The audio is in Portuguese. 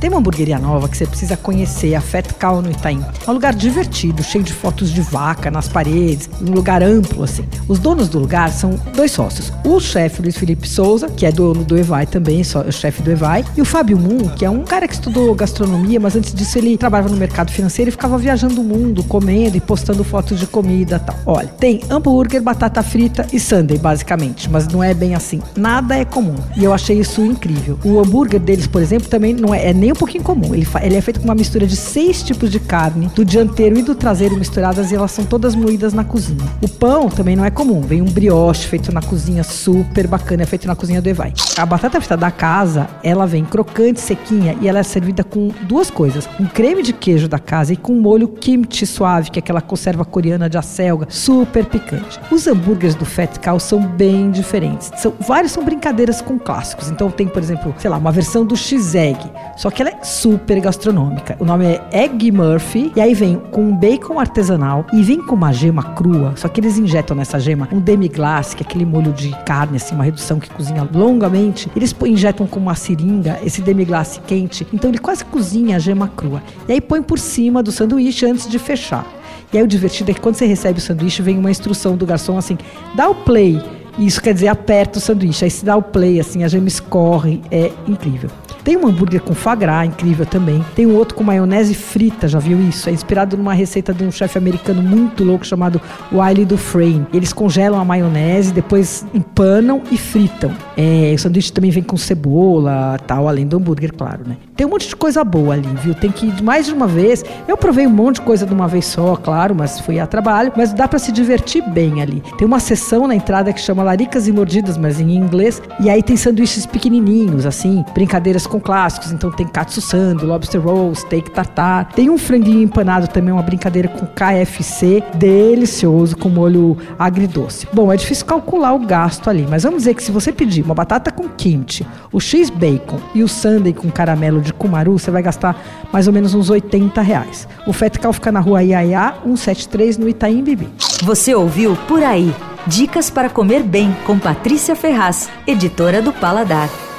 Tem uma hamburgueria nova que você precisa conhecer, a Fat Cow no Itaim. É um lugar divertido, cheio de fotos de vaca nas paredes, um lugar amplo assim. Os donos do lugar são dois sócios. O chefe Luiz Felipe Souza, que é dono do Evai também, só o chefe do Evai, e o Fábio Moon, que é um cara que estudou gastronomia, mas antes disso ele trabalhava no mercado financeiro e ficava viajando o mundo, comendo e postando fotos de comida, tal. Olha, tem hambúrguer, batata frita e sundae, basicamente, mas não é bem assim. Nada é comum. E eu achei isso incrível. O hambúrguer deles, por exemplo, também não é, é nem um pouquinho comum. Ele, ele é feito com uma mistura de seis tipos de carne, do dianteiro e do traseiro misturadas e elas são todas moídas na cozinha. O pão também não é comum. Vem um brioche feito na cozinha, super bacana, é feito na cozinha do Evai. A batata frita da casa, ela vem crocante, sequinha e ela é servida com duas coisas: um creme de queijo da casa e com um molho kimchi suave, que é aquela conserva coreana de acelga, super picante. Os hambúrgueres do Fat Cow são bem diferentes. São, vários são brincadeiras com clássicos. Então tem, por exemplo, sei lá, uma versão do X-Egg, só que ela é super gastronômica. O nome é Egg Murphy, e aí vem com um bacon artesanal e vem com uma gema crua, só que eles injetam nessa gema um demi-glace, que é aquele molho de carne, assim, uma redução que cozinha longamente. Eles injetam com uma seringa esse demi-glace quente, então ele quase cozinha a gema crua. E aí põe por cima do sanduíche antes de fechar. E aí o divertido é que quando você recebe o sanduíche, vem uma instrução do garçom assim: dá o play. Isso quer dizer aperta o sanduíche. Aí se dá o play, assim, a gema escorre. É incrível. Tem um hambúrguer com foie gras, incrível também. Tem um outro com maionese frita, já viu isso? É inspirado numa receita de um chefe americano muito louco chamado Wiley Dufresne. Eles congelam a maionese, depois empanam e fritam. É, o sanduíche também vem com cebola, tal, além do hambúrguer, claro, né? Tem um monte de coisa boa ali, viu? Tem que ir mais de uma vez. Eu provei um monte de coisa de uma vez só, claro, mas fui a trabalho. Mas dá para se divertir bem ali. Tem uma seção na entrada que chama Laricas e Mordidas, mas em inglês. E aí tem sanduíches pequenininhos, assim, brincadeiras com clássicos. Então tem katsu sando, lobster roll, steak tartar. Tem um franguinho empanado também, uma brincadeira com KFC, delicioso, com molho agridoce. Bom, é difícil calcular o gasto ali, mas vamos dizer que se você pedir uma batata com kimchi, o X bacon e o sundae com caramelo de de Cumaru, você vai gastar mais ou menos uns 80 reais. O Fetcal fica na rua Iaiá, 173, no Itaim Bibi. Você ouviu Por Aí. Dicas para comer bem com Patrícia Ferraz, editora do Paladar.